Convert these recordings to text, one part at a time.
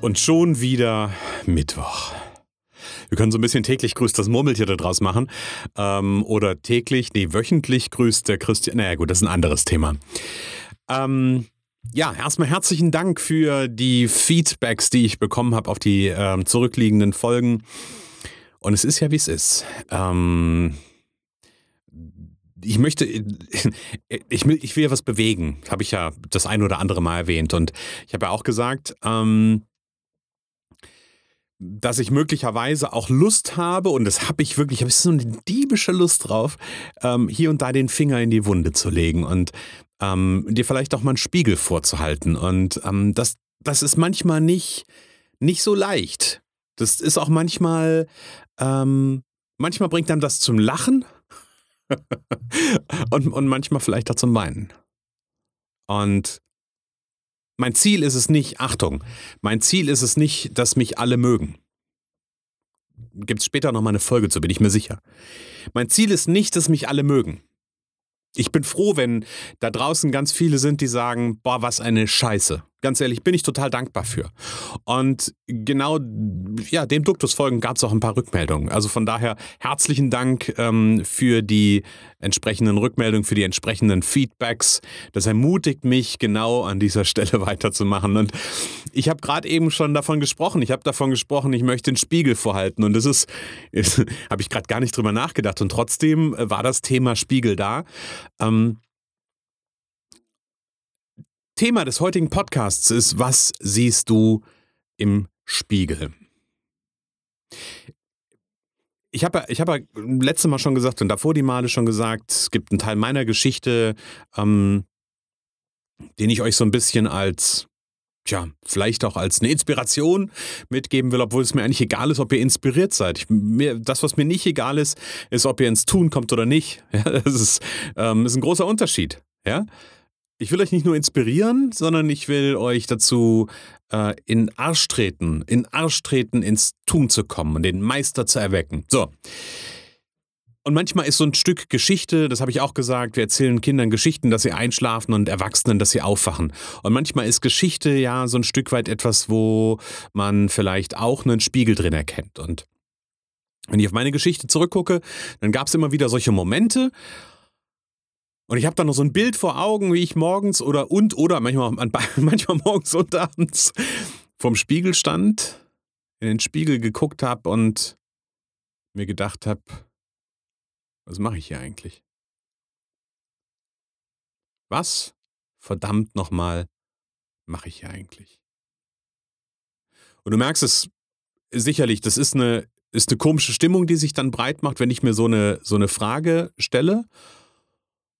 Und schon wieder Mittwoch. Wir können so ein bisschen täglich grüßt das Murmeltier da draus machen. Ähm, oder täglich, nee, wöchentlich grüßt der Christian. Naja, gut, das ist ein anderes Thema. Ähm, ja, erstmal herzlichen Dank für die Feedbacks, die ich bekommen habe auf die ähm, zurückliegenden Folgen. Und es ist ja, wie es ist. Ähm, ich möchte, ich will, ich will ja was bewegen, habe ich ja das ein oder andere Mal erwähnt. Und ich habe ja auch gesagt, ähm, dass ich möglicherweise auch Lust habe, und das habe ich wirklich, ich habe so eine diebische Lust drauf, ähm, hier und da den Finger in die Wunde zu legen und ähm, dir vielleicht auch mal einen Spiegel vorzuhalten. Und ähm, das, das ist manchmal nicht, nicht so leicht. Das ist auch manchmal, ähm, manchmal bringt einem das zum Lachen und, und manchmal vielleicht auch zum Weinen. Und mein Ziel ist es nicht, Achtung, mein Ziel ist es nicht, dass mich alle mögen. Gibt es später nochmal eine Folge zu, bin ich mir sicher. Mein Ziel ist nicht, dass mich alle mögen. Ich bin froh, wenn da draußen ganz viele sind, die sagen, boah, was eine Scheiße. Ganz ehrlich, bin ich total dankbar für. Und genau ja, dem Duktus folgen gab es auch ein paar Rückmeldungen. Also von daher herzlichen Dank ähm, für die entsprechenden Rückmeldungen, für die entsprechenden Feedbacks. Das ermutigt mich, genau an dieser Stelle weiterzumachen. Und ich habe gerade eben schon davon gesprochen. Ich habe davon gesprochen, ich möchte den Spiegel vorhalten. Und das ist, ist habe ich gerade gar nicht drüber nachgedacht. Und trotzdem war das Thema Spiegel da. Ähm, Thema des heutigen Podcasts ist, was siehst du im Spiegel? Ich habe ich hab ja letztes Mal schon gesagt und davor die Male schon gesagt, es gibt einen Teil meiner Geschichte, ähm, den ich euch so ein bisschen als, tja, vielleicht auch als eine Inspiration mitgeben will, obwohl es mir eigentlich egal ist, ob ihr inspiriert seid. Ich, mir, das, was mir nicht egal ist, ist, ob ihr ins Tun kommt oder nicht. Ja, das ist, ähm, ist ein großer Unterschied. Ja? Ich will euch nicht nur inspirieren, sondern ich will euch dazu äh, in Arsch treten, in Arsch treten, ins Tun zu kommen und den Meister zu erwecken. So. Und manchmal ist so ein Stück Geschichte, das habe ich auch gesagt, wir erzählen Kindern Geschichten, dass sie einschlafen und Erwachsenen, dass sie aufwachen. Und manchmal ist Geschichte ja so ein Stück weit etwas, wo man vielleicht auch einen Spiegel drin erkennt. Und wenn ich auf meine Geschichte zurückgucke, dann gab es immer wieder solche Momente, und ich habe da noch so ein Bild vor Augen, wie ich morgens oder und oder manchmal, manchmal morgens und abends vorm Spiegel stand, in den Spiegel geguckt habe und mir gedacht habe, was mache ich hier eigentlich? Was verdammt nochmal mache ich hier eigentlich? Und du merkst es sicherlich, das ist eine, ist eine komische Stimmung, die sich dann breit macht, wenn ich mir so eine, so eine Frage stelle.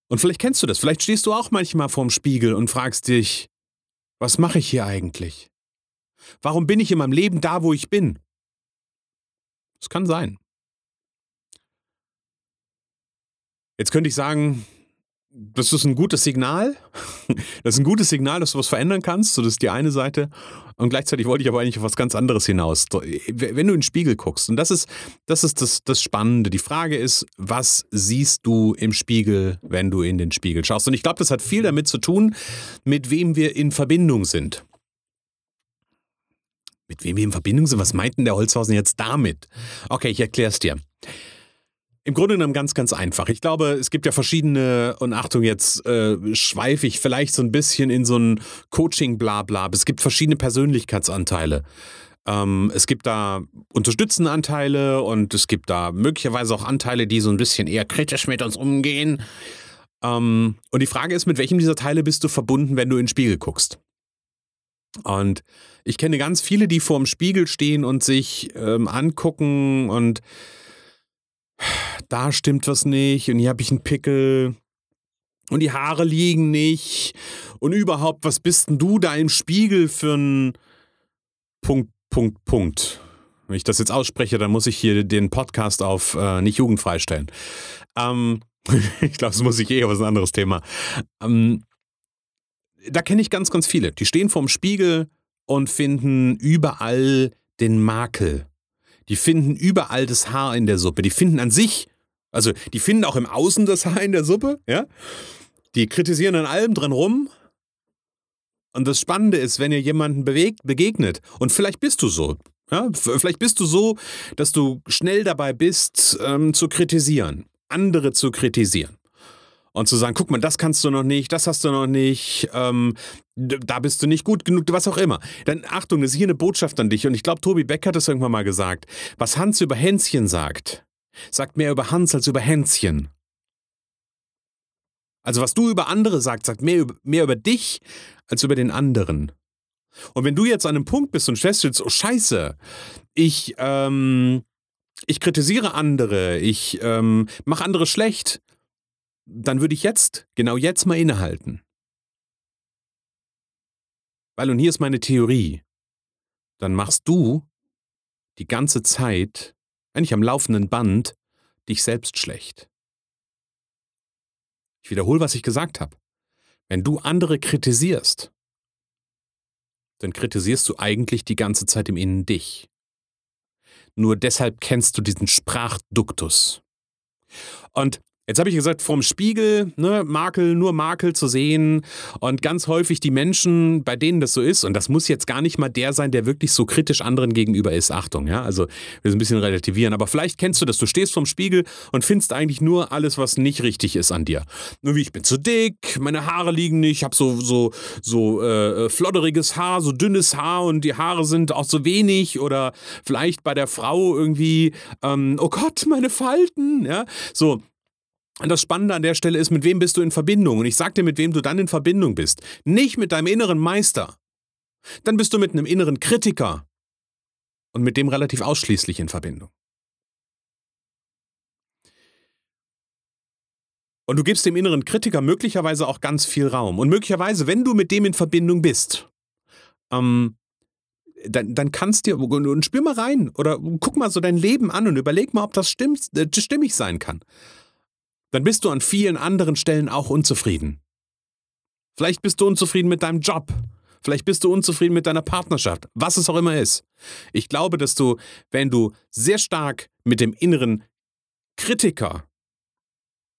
Und vielleicht kennst du das, vielleicht stehst du auch manchmal vorm Spiegel und fragst dich, was mache ich hier eigentlich? Warum bin ich in meinem Leben da, wo ich bin? Das kann sein. Jetzt könnte ich sagen, das ist ein gutes Signal. Das ist ein gutes Signal, dass du was verändern kannst. So, das ist die eine Seite. Und gleichzeitig wollte ich aber eigentlich auf was ganz anderes hinaus. Wenn du in den Spiegel guckst, und das ist, das, ist das, das Spannende. Die Frage ist, was siehst du im Spiegel, wenn du in den Spiegel schaust? Und ich glaube, das hat viel damit zu tun, mit wem wir in Verbindung sind. Mit wem wir in Verbindung sind? Was meint denn der Holzhausen jetzt damit? Okay, ich erkläre es dir. Im Grunde genommen ganz, ganz einfach. Ich glaube, es gibt ja verschiedene, und Achtung, jetzt äh, schweife ich vielleicht so ein bisschen in so ein Coaching-Blabla. Es gibt verschiedene Persönlichkeitsanteile. Ähm, es gibt da unterstützende Anteile und es gibt da möglicherweise auch Anteile, die so ein bisschen eher kritisch mit uns umgehen. Ähm, und die Frage ist, mit welchem dieser Teile bist du verbunden, wenn du in den Spiegel guckst? Und ich kenne ganz viele, die vor dem Spiegel stehen und sich ähm, angucken und da stimmt was nicht und hier habe ich einen Pickel und die Haare liegen nicht und überhaupt, was bist denn du da im Spiegel für ein, Punkt, Punkt, Punkt. Wenn ich das jetzt ausspreche, dann muss ich hier den Podcast auf äh, nicht jugendfrei stellen. Ähm, ich glaube, das muss ich eh, aber ist ein anderes Thema. Ähm, da kenne ich ganz, ganz viele. Die stehen vorm Spiegel und finden überall den Makel. Die finden überall das Haar in der Suppe. Die finden an sich, also die finden auch im Außen das Haar in der Suppe, ja. Die kritisieren an allem dran rum. Und das Spannende ist, wenn ihr jemanden bewegt, begegnet, und vielleicht bist du so, ja, vielleicht bist du so, dass du schnell dabei bist, ähm, zu kritisieren, andere zu kritisieren und zu sagen, guck mal, das kannst du noch nicht, das hast du noch nicht, ähm, da bist du nicht gut genug, was auch immer. Dann Achtung, das ist hier eine Botschaft an dich und ich glaube, Tobi Beck hat das irgendwann mal gesagt. Was Hans über Hänschen sagt, sagt mehr über Hans als über Hänschen. Also was du über andere sagst, sagt mehr, mehr über dich als über den anderen. Und wenn du jetzt an einem Punkt bist und feststellst, oh Scheiße, ich, ähm, ich kritisiere andere, ich ähm, mache andere schlecht, dann würde ich jetzt, genau jetzt mal innehalten. Weil, und hier ist meine Theorie, dann machst du die ganze Zeit, eigentlich am laufenden Band, dich selbst schlecht. Ich wiederhole, was ich gesagt habe. Wenn du andere kritisierst, dann kritisierst du eigentlich die ganze Zeit im Innen dich. Nur deshalb kennst du diesen Sprachduktus. Und Jetzt habe ich gesagt, vorm Spiegel, ne, Makel, nur Makel zu sehen und ganz häufig die Menschen, bei denen das so ist, und das muss jetzt gar nicht mal der sein, der wirklich so kritisch anderen gegenüber ist. Achtung, ja, also wir ein bisschen relativieren, aber vielleicht kennst du das, du stehst vorm Spiegel und findest eigentlich nur alles, was nicht richtig ist an dir. Nur wie ich bin zu dick, meine Haare liegen nicht, ich habe so, so, so äh, flodderiges Haar, so dünnes Haar und die Haare sind auch so wenig oder vielleicht bei der Frau irgendwie, ähm, oh Gott, meine Falten, ja, so das Spannende an der Stelle ist, mit wem bist du in Verbindung? Und ich sag dir, mit wem du dann in Verbindung bist. Nicht mit deinem inneren Meister. Dann bist du mit einem inneren Kritiker. Und mit dem relativ ausschließlich in Verbindung. Und du gibst dem inneren Kritiker möglicherweise auch ganz viel Raum. Und möglicherweise, wenn du mit dem in Verbindung bist, ähm, dann, dann kannst dir, und spür mal rein oder guck mal so dein Leben an und überleg mal, ob das stimmt, äh, stimmig sein kann dann bist du an vielen anderen Stellen auch unzufrieden. Vielleicht bist du unzufrieden mit deinem Job. Vielleicht bist du unzufrieden mit deiner Partnerschaft, was es auch immer ist. Ich glaube, dass du, wenn du sehr stark mit dem inneren Kritiker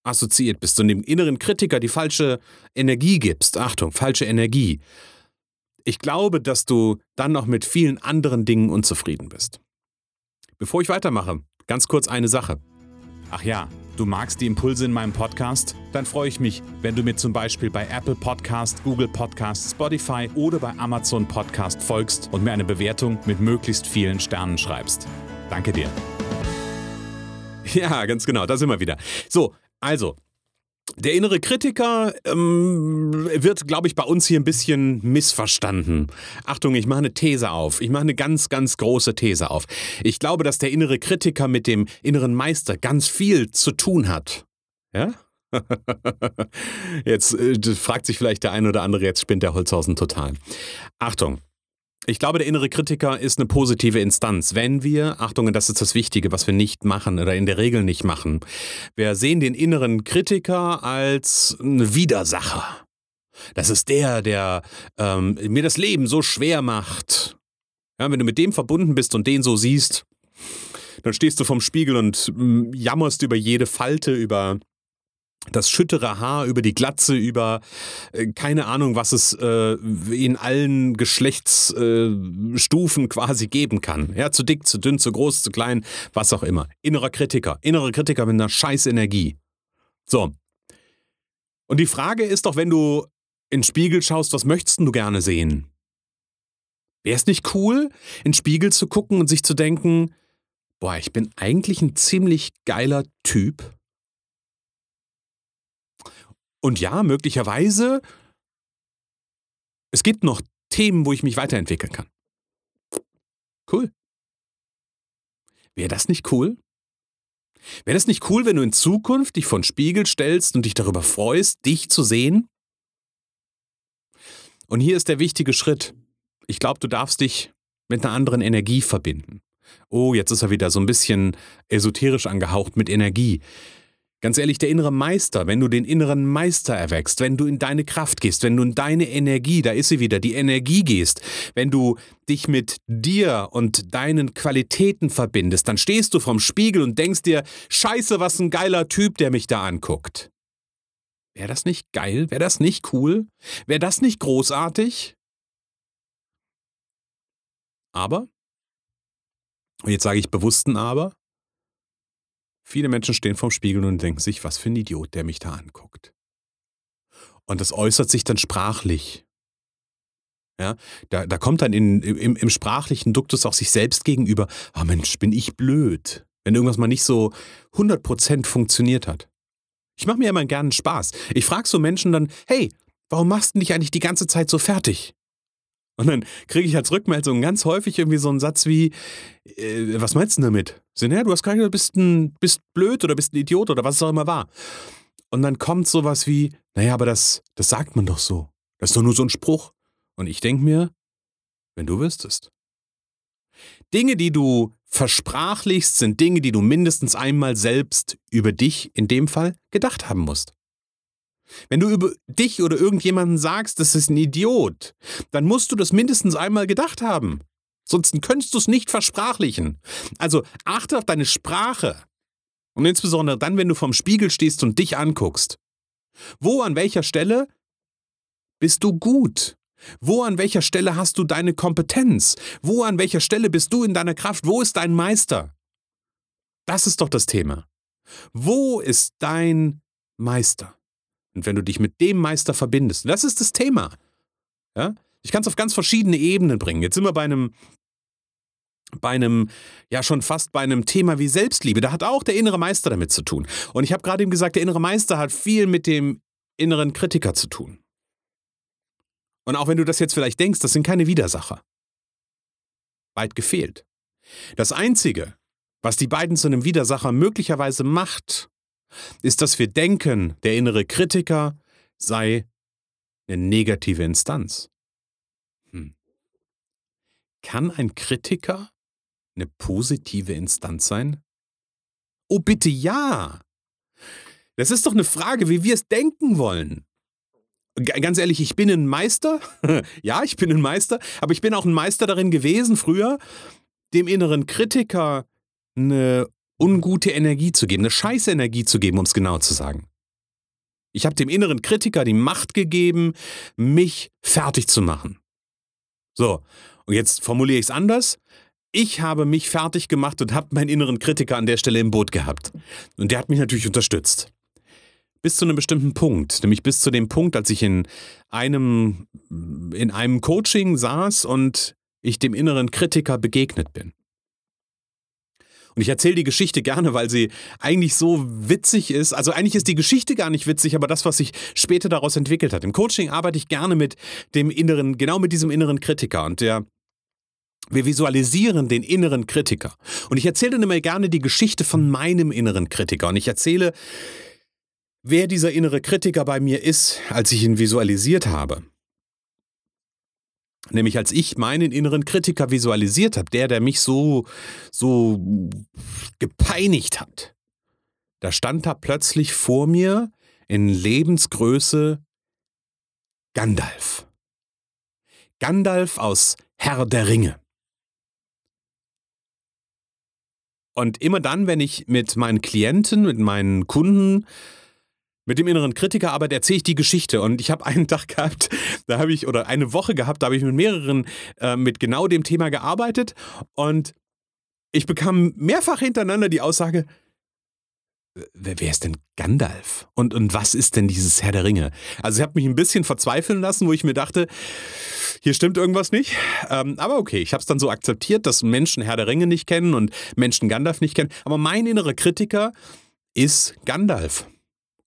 assoziiert bist und dem inneren Kritiker die falsche Energie gibst, Achtung, falsche Energie, ich glaube, dass du dann noch mit vielen anderen Dingen unzufrieden bist. Bevor ich weitermache, ganz kurz eine Sache. Ach ja, Du magst die Impulse in meinem Podcast? Dann freue ich mich, wenn du mir zum Beispiel bei Apple Podcast, Google Podcast, Spotify oder bei Amazon Podcast folgst und mir eine Bewertung mit möglichst vielen Sternen schreibst. Danke dir. Ja, ganz genau, da sind wir wieder. So, also, der innere Kritiker ähm, wird, glaube ich, bei uns hier ein bisschen missverstanden. Achtung, ich mache eine These auf. Ich mache eine ganz, ganz große These auf. Ich glaube, dass der innere Kritiker mit dem inneren Meister ganz viel zu tun hat. Ja? jetzt äh, fragt sich vielleicht der eine oder andere, jetzt spinnt der Holzhausen total. Achtung, ich glaube, der innere Kritiker ist eine positive Instanz. Wenn wir, Achtung, das ist das Wichtige, was wir nicht machen oder in der Regel nicht machen, wir sehen den inneren Kritiker als einen Widersacher. Das ist der, der ähm, mir das Leben so schwer macht. Ja, wenn du mit dem verbunden bist und den so siehst, dann stehst du vorm Spiegel und mm, jammerst über jede Falte, über das schüttere Haar über die Glatze, über äh, keine Ahnung, was es äh, in allen Geschlechtsstufen äh, quasi geben kann. Ja, zu dick, zu dünn, zu groß, zu klein, was auch immer. Innerer Kritiker, innerer Kritiker mit einer scheiß Energie. So. Und die Frage ist doch, wenn du in den Spiegel schaust, was möchtest du gerne sehen? Wäre es nicht cool, in den Spiegel zu gucken und sich zu denken, boah, ich bin eigentlich ein ziemlich geiler Typ? Und ja, möglicherweise, es gibt noch Themen, wo ich mich weiterentwickeln kann. Cool. Wäre das nicht cool? Wäre das nicht cool, wenn du in Zukunft dich vor den Spiegel stellst und dich darüber freust, dich zu sehen? Und hier ist der wichtige Schritt. Ich glaube, du darfst dich mit einer anderen Energie verbinden. Oh, jetzt ist er wieder so ein bisschen esoterisch angehaucht mit Energie. Ganz ehrlich, der innere Meister, wenn du den inneren Meister erwächst, wenn du in deine Kraft gehst, wenn du in deine Energie, da ist sie wieder, die Energie gehst, wenn du dich mit dir und deinen Qualitäten verbindest, dann stehst du vorm Spiegel und denkst dir, scheiße, was ein geiler Typ, der mich da anguckt. Wäre das nicht geil? Wäre das nicht cool? Wäre das nicht großartig? Aber, und jetzt sage ich bewussten Aber, Viele Menschen stehen vorm Spiegel und denken sich, was für ein Idiot, der mich da anguckt. Und das äußert sich dann sprachlich. Ja, da, da kommt dann in, im, im sprachlichen Duktus auch sich selbst gegenüber, ah oh Mensch, bin ich blöd, wenn irgendwas mal nicht so 100% funktioniert hat. Ich mache mir immer gerne Spaß. Ich frage so Menschen dann, hey, warum machst du dich eigentlich die ganze Zeit so fertig? Und dann kriege ich als Rückmeldung ganz häufig irgendwie so einen Satz wie, äh, was meinst du damit? So, naja, du hast gerade bist, ein, bist blöd oder bist ein Idiot oder was es auch immer war. Und dann kommt sowas wie, naja, aber das, das sagt man doch so. Das ist doch nur so ein Spruch. Und ich denke mir, wenn du wüsstest. Dinge, die du versprachlichst, sind Dinge, die du mindestens einmal selbst über dich in dem Fall gedacht haben musst. Wenn du über dich oder irgendjemanden sagst, das ist ein Idiot, dann musst du das mindestens einmal gedacht haben. Sonst könntest du es nicht versprachlichen. Also achte auf deine Sprache. Und insbesondere dann, wenn du vorm Spiegel stehst und dich anguckst. Wo, an welcher Stelle bist du gut? Wo, an welcher Stelle hast du deine Kompetenz? Wo, an welcher Stelle bist du in deiner Kraft? Wo ist dein Meister? Das ist doch das Thema. Wo ist dein Meister? Und wenn du dich mit dem Meister verbindest, das ist das Thema. Ja? Ich kann es auf ganz verschiedene Ebenen bringen. Jetzt sind wir bei einem, bei einem, ja schon fast bei einem Thema wie Selbstliebe. Da hat auch der innere Meister damit zu tun. Und ich habe gerade eben gesagt, der innere Meister hat viel mit dem inneren Kritiker zu tun. Und auch wenn du das jetzt vielleicht denkst, das sind keine Widersacher. Weit gefehlt. Das Einzige, was die beiden zu einem Widersacher möglicherweise macht, ist, dass wir denken, der innere Kritiker sei eine negative Instanz. Hm. Kann ein Kritiker eine positive Instanz sein? Oh, bitte ja! Das ist doch eine Frage, wie wir es denken wollen. Ganz ehrlich, ich bin ein Meister. ja, ich bin ein Meister, aber ich bin auch ein Meister darin gewesen, früher dem inneren Kritiker eine ungute Energie zu geben, eine scheiße Energie zu geben, um es genau zu sagen. Ich habe dem inneren Kritiker die Macht gegeben, mich fertig zu machen. So, und jetzt formuliere ich es anders. Ich habe mich fertig gemacht und habe meinen inneren Kritiker an der Stelle im Boot gehabt. Und der hat mich natürlich unterstützt. Bis zu einem bestimmten Punkt, nämlich bis zu dem Punkt, als ich in einem, in einem Coaching saß und ich dem inneren Kritiker begegnet bin. Und ich erzähle die Geschichte gerne, weil sie eigentlich so witzig ist. Also eigentlich ist die Geschichte gar nicht witzig, aber das, was sich später daraus entwickelt hat. Im Coaching arbeite ich gerne mit dem inneren, genau mit diesem inneren Kritiker. Und der wir visualisieren den inneren Kritiker. Und ich erzähle dann immer gerne die Geschichte von meinem inneren Kritiker. Und ich erzähle, wer dieser innere Kritiker bei mir ist, als ich ihn visualisiert habe. Nämlich als ich meinen inneren Kritiker visualisiert habe, der, der mich so, so gepeinigt hat, da stand da plötzlich vor mir in Lebensgröße Gandalf. Gandalf aus Herr der Ringe. Und immer dann, wenn ich mit meinen Klienten, mit meinen Kunden mit dem inneren Kritiker, aber erzähle ich die Geschichte. Und ich habe einen Tag gehabt, da habe ich, oder eine Woche gehabt, da habe ich mit mehreren äh, mit genau dem Thema gearbeitet. Und ich bekam mehrfach hintereinander die Aussage, wer, ist denn Gandalf? Und, und was ist denn dieses Herr der Ringe? Also ich habe mich ein bisschen verzweifeln lassen, wo ich mir dachte, hier stimmt irgendwas nicht. Ähm, aber okay, ich habe es dann so akzeptiert, dass Menschen Herr der Ringe nicht kennen und Menschen Gandalf nicht kennen. Aber mein innerer Kritiker ist Gandalf.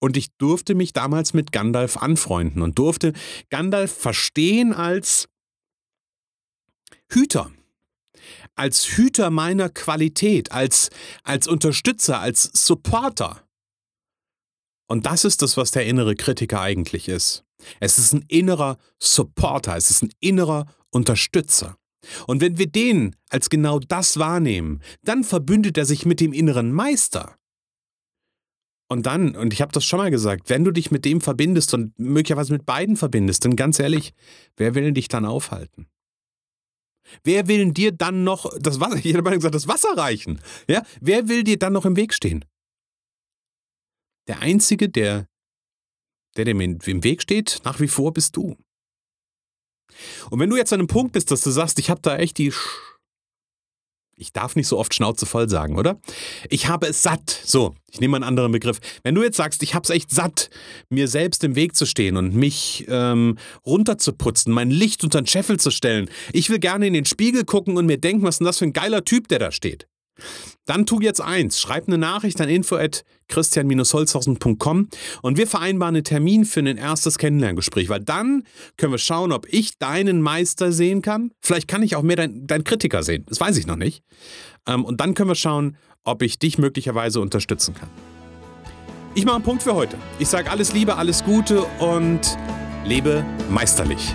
Und ich durfte mich damals mit Gandalf anfreunden und durfte Gandalf verstehen als Hüter, als Hüter meiner Qualität, als, als Unterstützer, als Supporter. Und das ist das, was der innere Kritiker eigentlich ist. Es ist ein innerer Supporter, es ist ein innerer Unterstützer. Und wenn wir den als genau das wahrnehmen, dann verbündet er sich mit dem inneren Meister. Und dann, und ich habe das schon mal gesagt, wenn du dich mit dem verbindest und möglicherweise mit beiden verbindest, dann ganz ehrlich, wer will dich dann aufhalten? Wer will dir dann noch das Wasser, ich hätte gesagt, das Wasser reichen? Ja? Wer will dir dann noch im Weg stehen? Der Einzige, der, der dem im Weg steht, nach wie vor bist du. Und wenn du jetzt an einem Punkt bist, dass du sagst, ich habe da echt die Sch ich darf nicht so oft Schnauze voll sagen, oder? Ich habe es satt. So, ich nehme einen anderen Begriff. Wenn du jetzt sagst, ich habe es echt satt, mir selbst im Weg zu stehen und mich ähm, runterzuputzen, mein Licht unter den Scheffel zu stellen. Ich will gerne in den Spiegel gucken und mir denken, was ist denn das für ein geiler Typ, der da steht. Dann tu jetzt eins, schreib eine Nachricht an info@christian-holzhausen.com und wir vereinbaren einen Termin für ein erstes Kennenlerngespräch, weil dann können wir schauen, ob ich deinen Meister sehen kann. Vielleicht kann ich auch mehr deinen dein Kritiker sehen, das weiß ich noch nicht. Ähm, und dann können wir schauen, ob ich dich möglicherweise unterstützen kann. Ich mache einen Punkt für heute. Ich sage alles Liebe, alles Gute und lebe meisterlich.